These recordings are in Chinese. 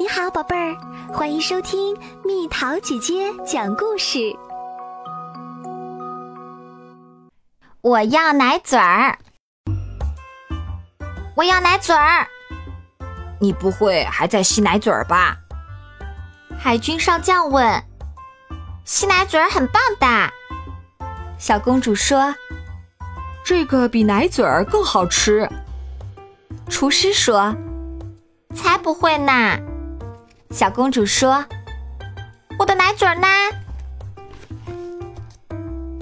你好，宝贝儿，欢迎收听蜜桃姐姐讲故事。我要奶嘴儿，我要奶嘴儿。你不会还在吸奶嘴儿吧？海军上将问。吸奶嘴儿很棒的，小公主说。这个比奶嘴儿更好吃。厨师说。才不会呢！小公主说：“我的奶嘴儿呢？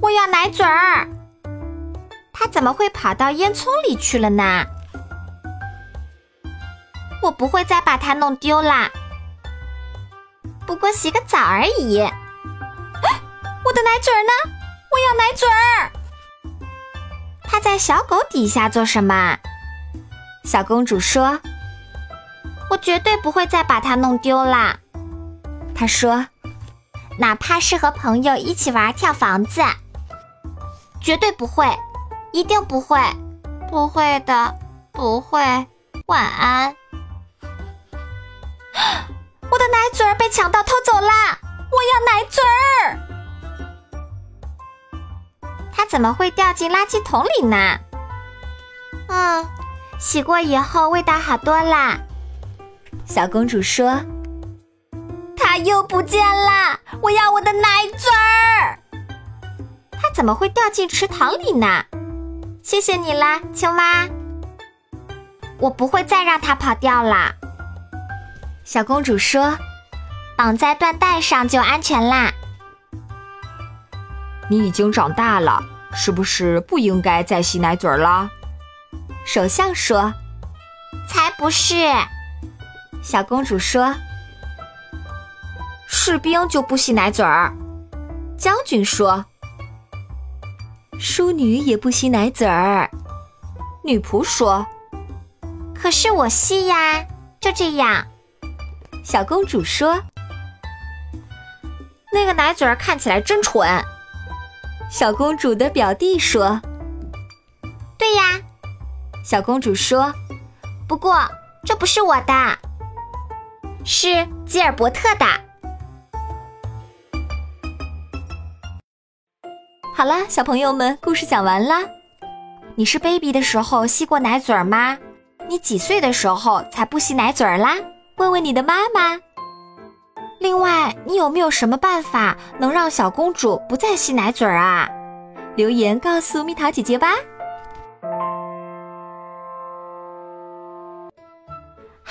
我要奶嘴儿。它怎么会跑到烟囱里去了呢？我不会再把它弄丢啦。不过洗个澡而已。我的奶嘴儿呢？我要奶嘴儿。它在小狗底下做什么？小公主说。”我绝对不会再把它弄丢啦，他说：“哪怕是和朋友一起玩跳房子，绝对不会，一定不会，不会的，不会。晚安。”我的奶嘴儿被强盗偷走啦！我要奶嘴儿。它怎么会掉进垃圾桶里呢？嗯，洗过以后味道好多啦。小公主说：“它又不见了，我要我的奶嘴儿。它怎么会掉进池塘里呢？谢谢你啦，青蛙。我不会再让它跑掉了。”小公主说：“绑在缎带上就安全啦。”你已经长大了，是不是不应该再吸奶嘴了？首相说：“才不是。”小公主说：“士兵就不吸奶嘴儿。”将军说：“淑女也不吸奶嘴儿。”女仆说：“可是我吸呀，就这样。”小公主说：“那个奶嘴儿看起来真蠢。”小公主的表弟说：“对呀。”小公主说：“不过这不是我的。”是吉尔伯特的。好了，小朋友们，故事讲完了。你是 baby 的时候吸过奶嘴吗？你几岁的时候才不吸奶嘴啦？问问你的妈妈。另外，你有没有什么办法能让小公主不再吸奶嘴啊？留言告诉蜜桃姐姐吧。